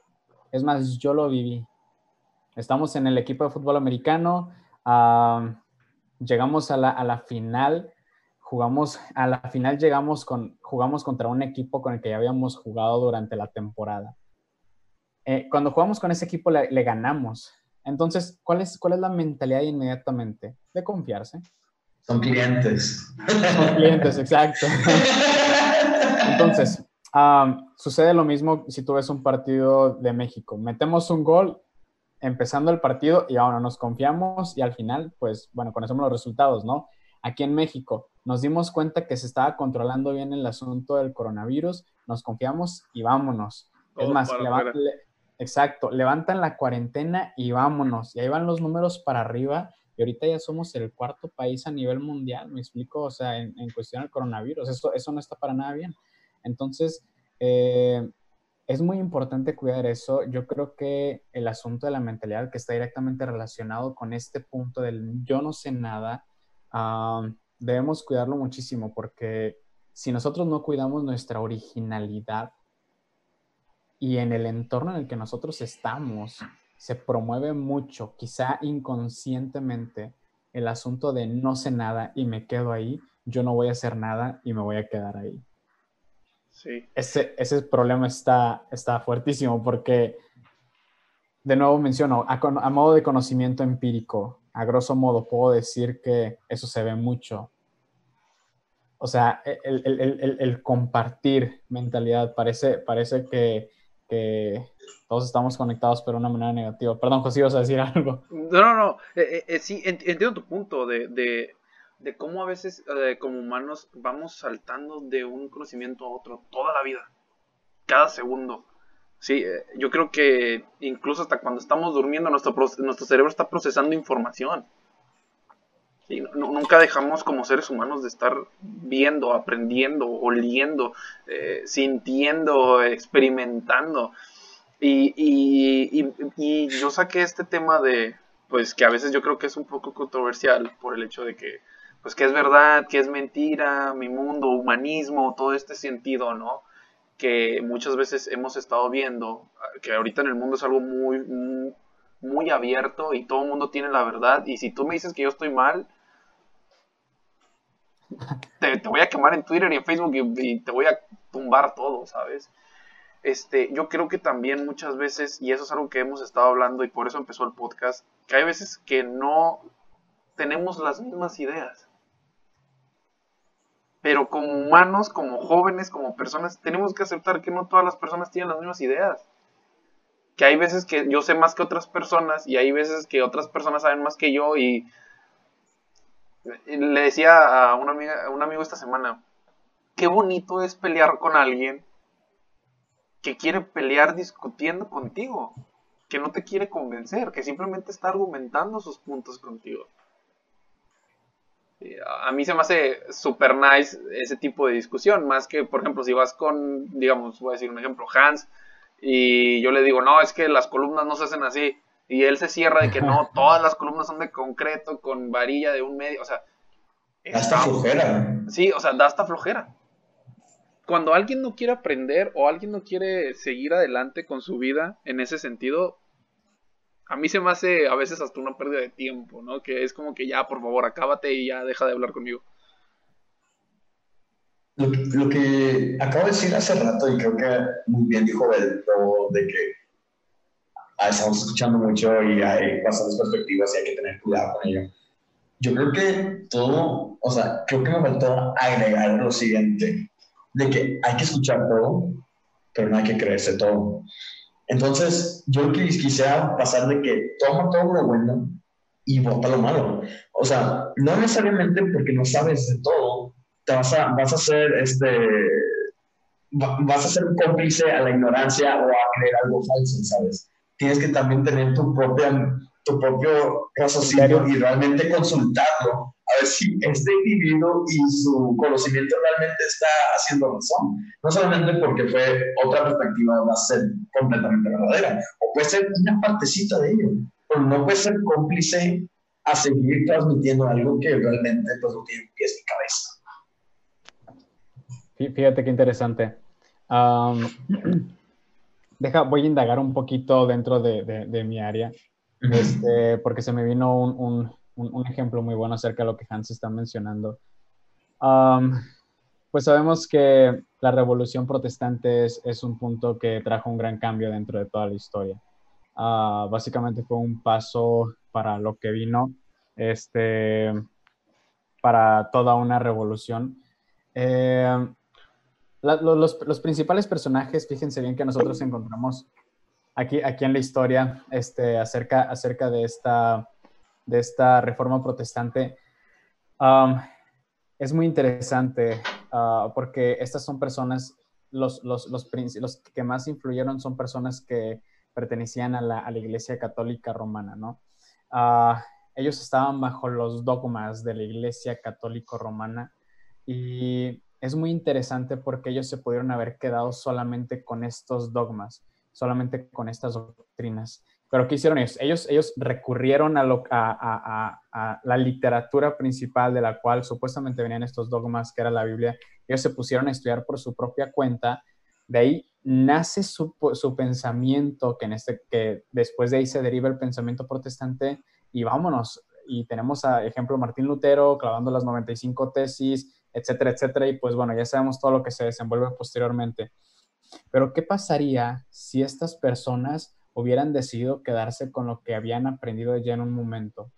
Es más, yo lo viví. Estamos en el equipo de fútbol americano, llegamos a la, a la, final, jugamos, a la final llegamos con, jugamos contra un equipo con el que ya habíamos jugado durante la temporada. Eh, cuando jugamos con ese equipo le, le ganamos, entonces, ¿cuál es, ¿cuál es la mentalidad inmediatamente? De confiarse. Son clientes. Son clientes, exacto. Entonces, sucede lo mismo si tú ves un partido de México. Metemos un gol empezando el partido y ahora nos confiamos y al final, pues, bueno, conocemos los resultados, ¿no? Aquí en México nos dimos cuenta que se estaba controlando bien el asunto del coronavirus, nos confiamos y vámonos. es más, Exacto, levantan la cuarentena y vámonos. Y ahí van los números para arriba. Y ahorita ya somos el cuarto país a nivel mundial, me explico, o sea, en, cuestión del coronavirus. Eso, eso no está para nada bien. Entonces, eh, es muy importante cuidar eso. Yo creo que el asunto de la mentalidad que está directamente relacionado con este punto del yo no sé nada, debemos cuidarlo muchísimo porque si nosotros no cuidamos nuestra originalidad, y en el entorno en el que nosotros estamos se promueve mucho, quizá inconscientemente, el asunto de no sé nada y me quedo ahí, yo no voy a hacer nada y me voy a quedar ahí. Sí. Ese, ese problema está, está fuertísimo porque, de nuevo menciono, a, a modo de conocimiento empírico, a grosso modo puedo decir que eso se ve mucho o sea, el, compartir mentalidad parece, parece que que todos estamos conectados pero de una manera negativa. Perdón, José, ibas a decir algo. No, no, no. Eh, eh, eh, sí, entiendo tu punto de, de, de cómo a veces como humanos vamos saltando de un conocimiento a otro toda la vida, cada segundo. Sí, yo creo que incluso hasta cuando estamos durmiendo nuestro, nuestro cerebro está procesando información. Sí, nunca dejamos como seres humanos de estar viendo, aprendiendo, oliendo, eh, sintiendo, experimentando. Y, y, y, yo saqué este tema de, pues que a veces yo creo que es un poco controversial por el hecho de que, pues que es verdad, que es mentira, mi mundo, humanismo, todo este sentido, ¿no? Que muchas veces hemos estado viendo, que ahorita en el mundo es algo muy, muy muy abierto y todo el mundo tiene la verdad. Y si tú me dices que yo estoy mal, te, voy a quemar en Twitter y en Facebook y, te voy a tumbar todo, ¿sabes? Este, yo creo que también muchas veces, y eso es algo que hemos estado hablando y por eso empezó el podcast, que hay veces que no tenemos las mismas ideas. Pero como humanos, como jóvenes, como personas, tenemos que aceptar que no todas las personas tienen las mismas ideas. Que hay veces que yo sé más que otras personas y hay veces que otras personas saben más que yo y le decía a, amiga, a un amigo esta semana, qué bonito es pelear con alguien que quiere pelear discutiendo contigo, que no te quiere convencer, que simplemente está argumentando sus puntos contigo. A mí se me hace super nice ese tipo de discusión, más que, por ejemplo, si vas con, digamos, voy a decir un ejemplo, Hans, y yo le digo, no, es que las columnas no se hacen así, y él se cierra de que no, (laughs) todas las columnas son de concreto con varilla de un medio, o sea... Da hasta flojera. Sí, o sea, da hasta flojera. Cuando alguien no quiere aprender o alguien no quiere seguir adelante con su vida en ese sentido, a mí se me hace a veces hasta una pérdida de tiempo, ¿no? Que es como que ya, por favor, acábate y ya deja de hablar conmigo. Lo lo que acabo de decir hace rato, y creo que muy bien dijo Beto, de que ah, estamos escuchando mucho y hay bastantes perspectivas y hay que tener cuidado con ello. Yo creo que todo, o sea, creo que me faltó agregar lo siguiente, de que hay que escuchar todo, pero no hay que creerse todo. Entonces, yo quisiera pasar de que toma todo lo bueno y vota lo malo. O sea, no necesariamente porque no sabes de todo, te vas a, vas a ser este vas a ser cómplice a la ignorancia o a creer algo falso, ¿sabes? Tienes que también tener tu, propia, tu propio raciocinio y realmente consultarlo a ver si este individuo y su conocimiento realmente está haciendo razón. No solamente porque fue otra perspectiva, va a ser completamente verdadera, o puede ser una partecita de ello, pero no puede ser cómplice a seguir transmitiendo algo que realmente pues, no tiene pies ni cabeza. Fíjate qué interesante. (clears throat) deja, voy a indagar un poquito dentro de, mi área, este, porque se me vino un, ejemplo muy bueno acerca de lo que Hans está mencionando. pues sabemos que la revolución protestante es, un punto que trajo un gran cambio dentro de toda la historia. Ah, básicamente fue un paso para lo que vino, este, para toda una revolución. Eh, los, principales personajes, fíjense bien que nosotros encontramos aquí, aquí en la historia este, acerca, acerca de, esta, de esta reforma protestante. Es muy interesante uh, porque estas son personas, los, los, los, los, que más influyeron son personas que pertenecían a la, a la Iglesia Católica Romana, ¿no? Uh, ellos estaban bajo los dogmas de la Iglesia Católica Romana y es muy interesante porque ellos se pudieron haber quedado solamente con estos dogmas, solamente con estas doctrinas. Pero ¿qué hicieron ellos? Ellos, ellos recurrieron a, la literatura principal de la cual supuestamente venían estos dogmas, que era la Biblia. Ellos se pusieron a estudiar por su propia cuenta. De ahí nace su, su pensamiento, que, en este, que después de ahí se deriva el pensamiento protestante y vámonos. Y tenemos a ejemplo Martín Lutero clavando las 95 tesis, etcétera, etcétera. Y pues bueno, ya sabemos todo lo que se desenvuelve posteriormente. Pero ¿qué pasaría si estas personas hubieran decidido quedarse con lo que habían aprendido ya en un momento?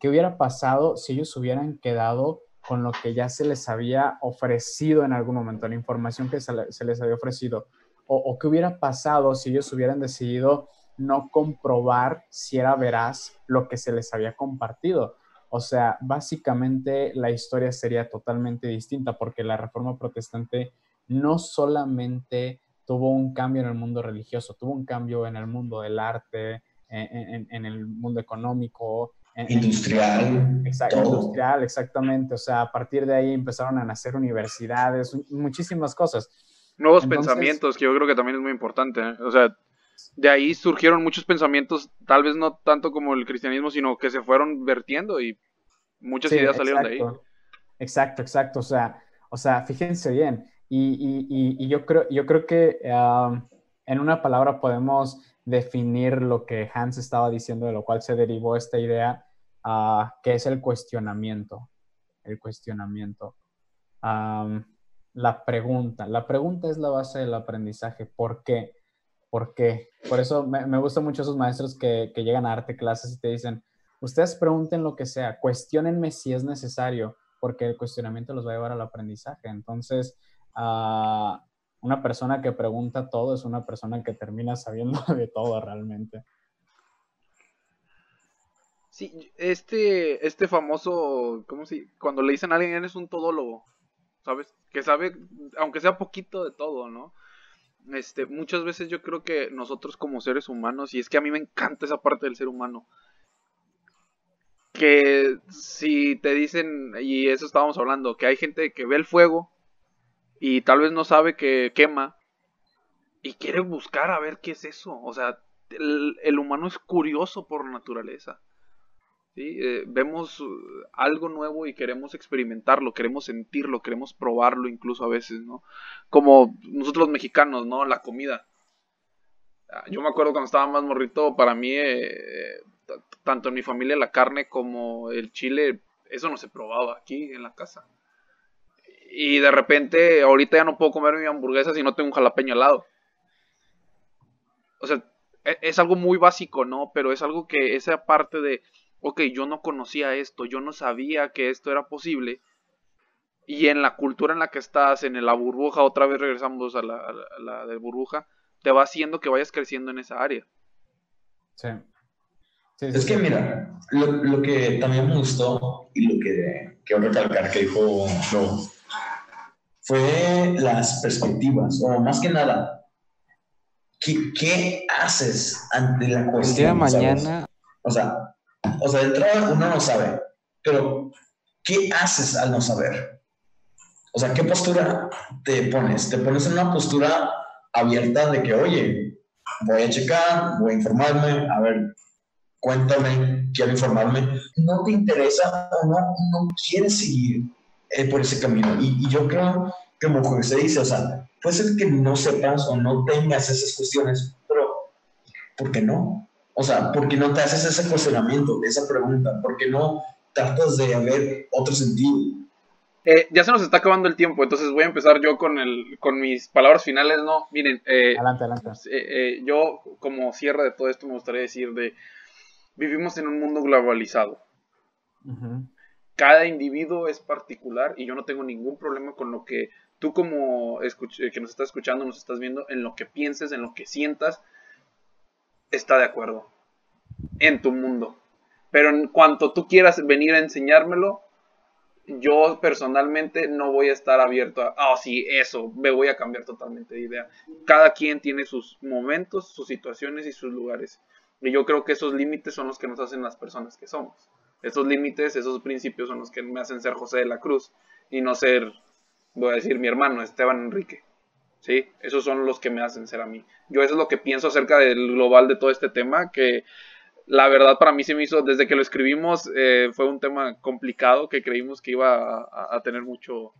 ¿Qué hubiera pasado si ellos hubieran quedado con lo que ya se les había ofrecido en algún momento, la información que se les había ofrecido? ¿O, qué hubiera pasado si ellos hubieran decidido no comprobar si era veraz lo que se les había compartido? O sea, básicamente la historia sería totalmente distinta porque la reforma protestante no solamente tuvo un cambio en el mundo religioso, tuvo un cambio en el mundo del arte, en, el mundo económico. industrial. industrial, exactamente. O sea, a partir de ahí empezaron a nacer universidades, muchísimas cosas. Nuevos pensamientos, que yo creo que también es muy importante. ¿eh? O sea, de ahí surgieron muchos pensamientos, tal vez no tanto como el cristianismo, sino que se fueron vertiendo y muchas ideas salieron de ahí. Exacto, exacto. O sea, o sea fíjense bien. Y, yo, creo, yo creo que um, en una palabra podemos definir lo que Hans estaba diciendo, de lo cual se derivó esta idea, uh, que es el cuestionamiento. El cuestionamiento. Um, la pregunta. La pregunta es la base del aprendizaje. ¿Por qué? ¿Por qué? Por eso me, me gustan mucho esos maestros que, que, llegan a darte clases y te dicen, ustedes pregunten lo que sea, cuestionenme si es necesario, porque el cuestionamiento los va a llevar al aprendizaje. Entonces, uh, una persona que pregunta todo es una persona que termina sabiendo (laughs) de todo realmente. Sí, este, este famoso, ¿cómo si? Cuando le dicen a alguien eres un todólogo, ¿sabes? Que sabe, aunque sea poquito de todo, ¿no? este, muchas veces yo creo que nosotros como seres humanos, y es que a mí me encanta esa parte del ser humano, que si te dicen, y eso estábamos hablando, que hay gente que ve el fuego y tal vez no sabe que quema y quiere buscar a ver qué es eso. O sea, el humano es curioso por naturaleza. Eh, vemos uh, algo nuevo y queremos experimentarlo, queremos sentirlo, queremos probarlo incluso a veces, ¿no? Como nosotros los mexicanos, ¿no? La comida. Ah, yo me acuerdo cuando estaba más morrito, para mí, eh, tanto en mi familia la carne como el chile, eso no se probaba aquí en la casa. Y de repente, ahorita ya no puedo comer mi hamburguesa si no tengo un jalapeño al lado. O sea, e, es algo muy básico, ¿no? Pero es algo que esa parte de, ok, yo no conocía esto, yo no sabía que esto era posible. Y en la cultura en la que estás, en la burbuja, otra vez regresamos a la, a la de burbuja, te va haciendo que vayas creciendo en esa área. Sí. es que mira, lo, que también me gustó y lo que quiero recalcar que dijo no, fue las perspectivas, o más que nada, ¿qué, qué haces ante la cuestión? El mañana. O sea, o sea, de entrada uno no sabe, pero ¿qué haces al no saber? O sea, ¿qué postura te pones? ¿Te pones en una postura abierta de que, oye, voy a checar, voy a informarme, a ver, cuéntame, quiero informarme, no te interesa o no, no quieres seguir eh, por ese camino. Y, yo creo que como se dice, o sea, puede ser que no sepas o no tengas esas cuestiones, pero ¿por qué no? O sea, ¿por qué no te haces ese cuestionamiento, esa pregunta? ¿Por qué no tratas de ver otro sentido? Eh, ya se nos está acabando el tiempo, entonces voy a empezar yo con, el, con mis palabras finales. No, miren, eh, adelante, adelante. Eh, yo como cierre de todo esto me gustaría decir de, vivimos en un mundo globalizado. Cada individuo es particular y yo no tengo ningún problema con lo que tú como que nos estás escuchando, nos estás viendo, en lo que pienses, en lo que sientas, está de acuerdo en tu mundo. Pero en cuanto tú quieras venir a enseñármelo, yo personalmente no voy a estar abierto a, ah, sí, eso, me voy a cambiar totalmente de idea. Cada quien tiene sus momentos, sus situaciones y sus lugares. Y yo creo que esos límites son los que nos hacen las personas que somos. Esos límites, esos principios son los que me hacen ser José de la Cruz y no ser, voy a decir, mi hermano Esteban Enrique. ¿Sí? Esos son los que me hacen ser a mí. Yo eso es lo que pienso acerca del global de todo este tema, que la verdad para mí se me hizo, desde que lo escribimos, eh, fue un tema complicado que creímos que iba a, tener mucho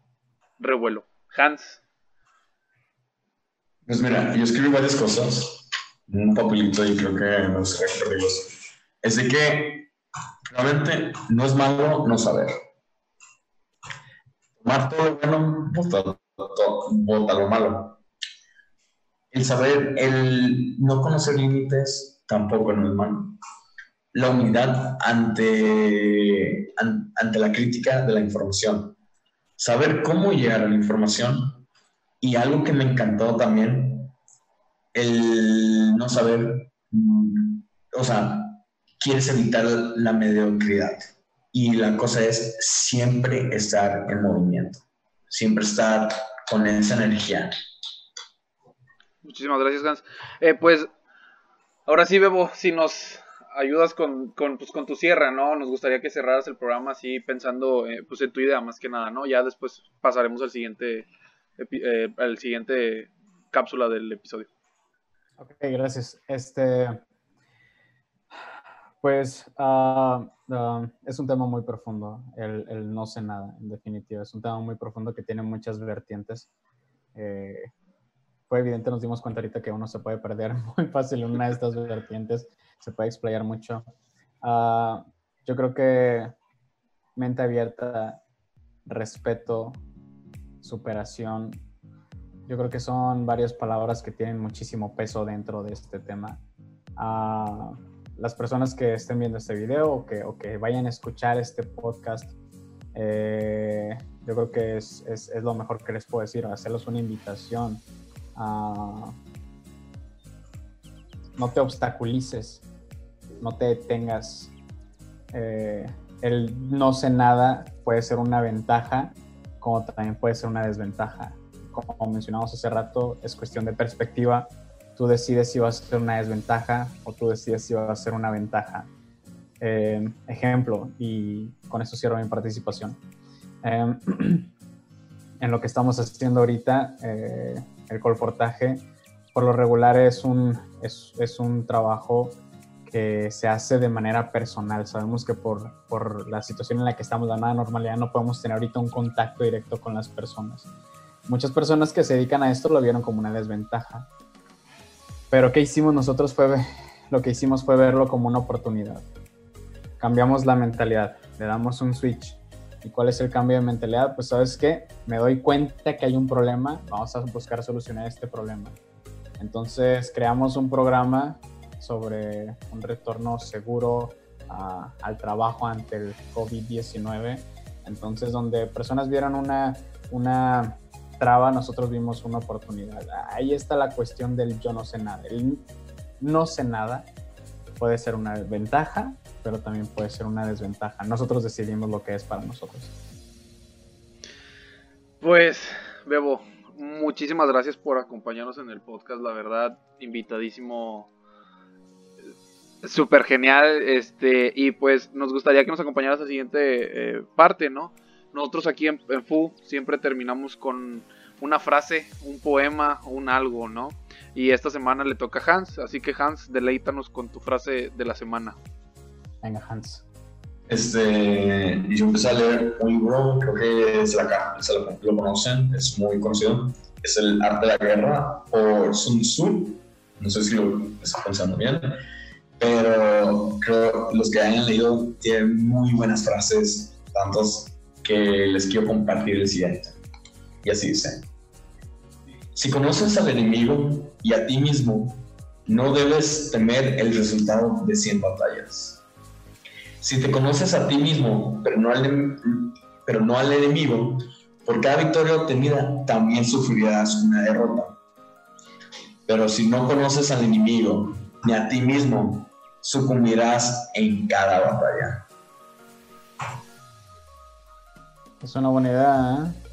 revuelo. Hans. Pues mira, yo escribí varias cosas, un papelito y creo que me gustaría Es de que realmente no es malo no saber. Tomar todo lo bueno, bota lo malo. El saber, el no conocer límites, tampoco no es malo. La humildad ante, ante la crítica de la información. Saber cómo llegar a la información. Y algo que me encantó también, el no saber, mm, o sea, quieres evitar la mediocridad. Y la cosa es siempre estar en movimiento, siempre estar con esa energía. Muchísimas gracias, Hans. Eh, pues Ahora sí, Bebo, si nos ayudas con, con, pues, con tu cierre, ¿no? Nos gustaría que cerraras el programa así pensando eh, pues en tu idea más que nada, ¿no? Ya después pasaremos al siguiente, eh, al siguiente cápsula del episodio. Ok, gracias. Este, pues uh, es un tema muy profundo, el, el, no sé nada, en definitiva. Es un tema muy profundo que tiene muchas vertientes. Eh, fue evidente, nos dimos cuenta ahorita que uno se puede perder (laughs) muy fácil en una de estas vertientes, se puede explayar mucho. Ah, yo creo que mente abierta, respeto, superación, yo creo que son varias palabras que tienen muchísimo peso dentro de este tema. Uh, las personas que estén viendo este video o que, o que vayan a escuchar este podcast, eh, yo creo que es, es, lo mejor que les puedo decir, hacerles una invitación no te obstaculices, no te detengas. Eh, el no sé nada puede ser una ventaja, como también puede ser una desventaja. Como mencionamos hace rato, es cuestión de perspectiva. Tú decides si vas a ser una desventaja o tú decides si vas a ser una ventaja. Eh, ejemplo, y con esto cierro mi participación. Eh, (clears throat) en lo que estamos haciendo ahorita, el colportaje por lo regular es un, es, un trabajo que se hace de manera personal. Sabemos que por, por la situación en la que estamos, la nada normalidad, no podemos tener ahorita un contacto directo con las personas. Muchas personas que se dedican a esto lo vieron como una desventaja. Pero ¿qué hicimos nosotros? Fue, lo que hicimos fue verlo como una oportunidad. Cambiamos la mentalidad, le damos un switch ¿Y cuál es el cambio de mentalidad? Pues sabes qué, me doy cuenta que hay un problema, vamos a buscar solucionar este problema. Entonces creamos un programa sobre un retorno seguro al trabajo ante el COVID-19. Entonces, donde personas vieron una, una traba, nosotros vimos una oportunidad. Ahí está la cuestión del yo no sé nada. El no sé nada puede ser una ventaja, pero también puede ser una desventaja. Nosotros decidimos lo que es para nosotros. Pues, Bebo, muchísimas gracias por acompañarnos en el podcast, la verdad, invitadísimo súper genial, este, y pues nos gustaría que nos acompañaras a la siguiente eh, parte, ¿no? Nosotros aquí en, FU siempre terminamos con una frase, un poema, un algo, ¿no? Y esta semana le toca a Hans, así que Hans, deleítanos con tu frase de la semana. Venga, Hans. Este, yo empecé a leer un libro, creo que es la, se lo, lo conocen, es muy conocido, es El Arte de la Guerra por Sun Tzu, no sé si lo está pensando bien, pero creo los que hayan leído tienen muy buenas frases, tantos que les quiero compartir el siguiente. Y así dice, si conoces al enemigo y a ti mismo, no debes temer el resultado de 100 batallas. Si te conoces a ti mismo, pero no al, pero no al enemigo, por cada victoria obtenida también sufrirás una derrota. Pero si no conoces al enemigo ni a ti mismo, sucumbirás en cada batalla. Es una buena idea, ¿eh?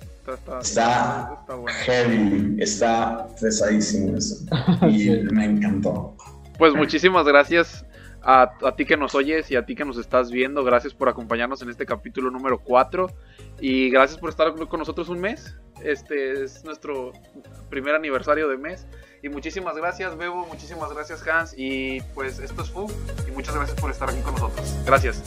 Está, heavy, está pesadísimo eso. (laughs) Y me encantó. Pues muchísimas gracias a, a, ti que nos oyes y a ti que nos estás viendo. Gracias por acompañarnos en este capítulo número 4. Y gracias por estar con nosotros un mes. Este es nuestro primer aniversario de mes. Y muchísimas gracias, Bebo. Muchísimas gracias, Hans. Y pues esto es FU. Y muchas gracias por estar aquí con nosotros. Gracias.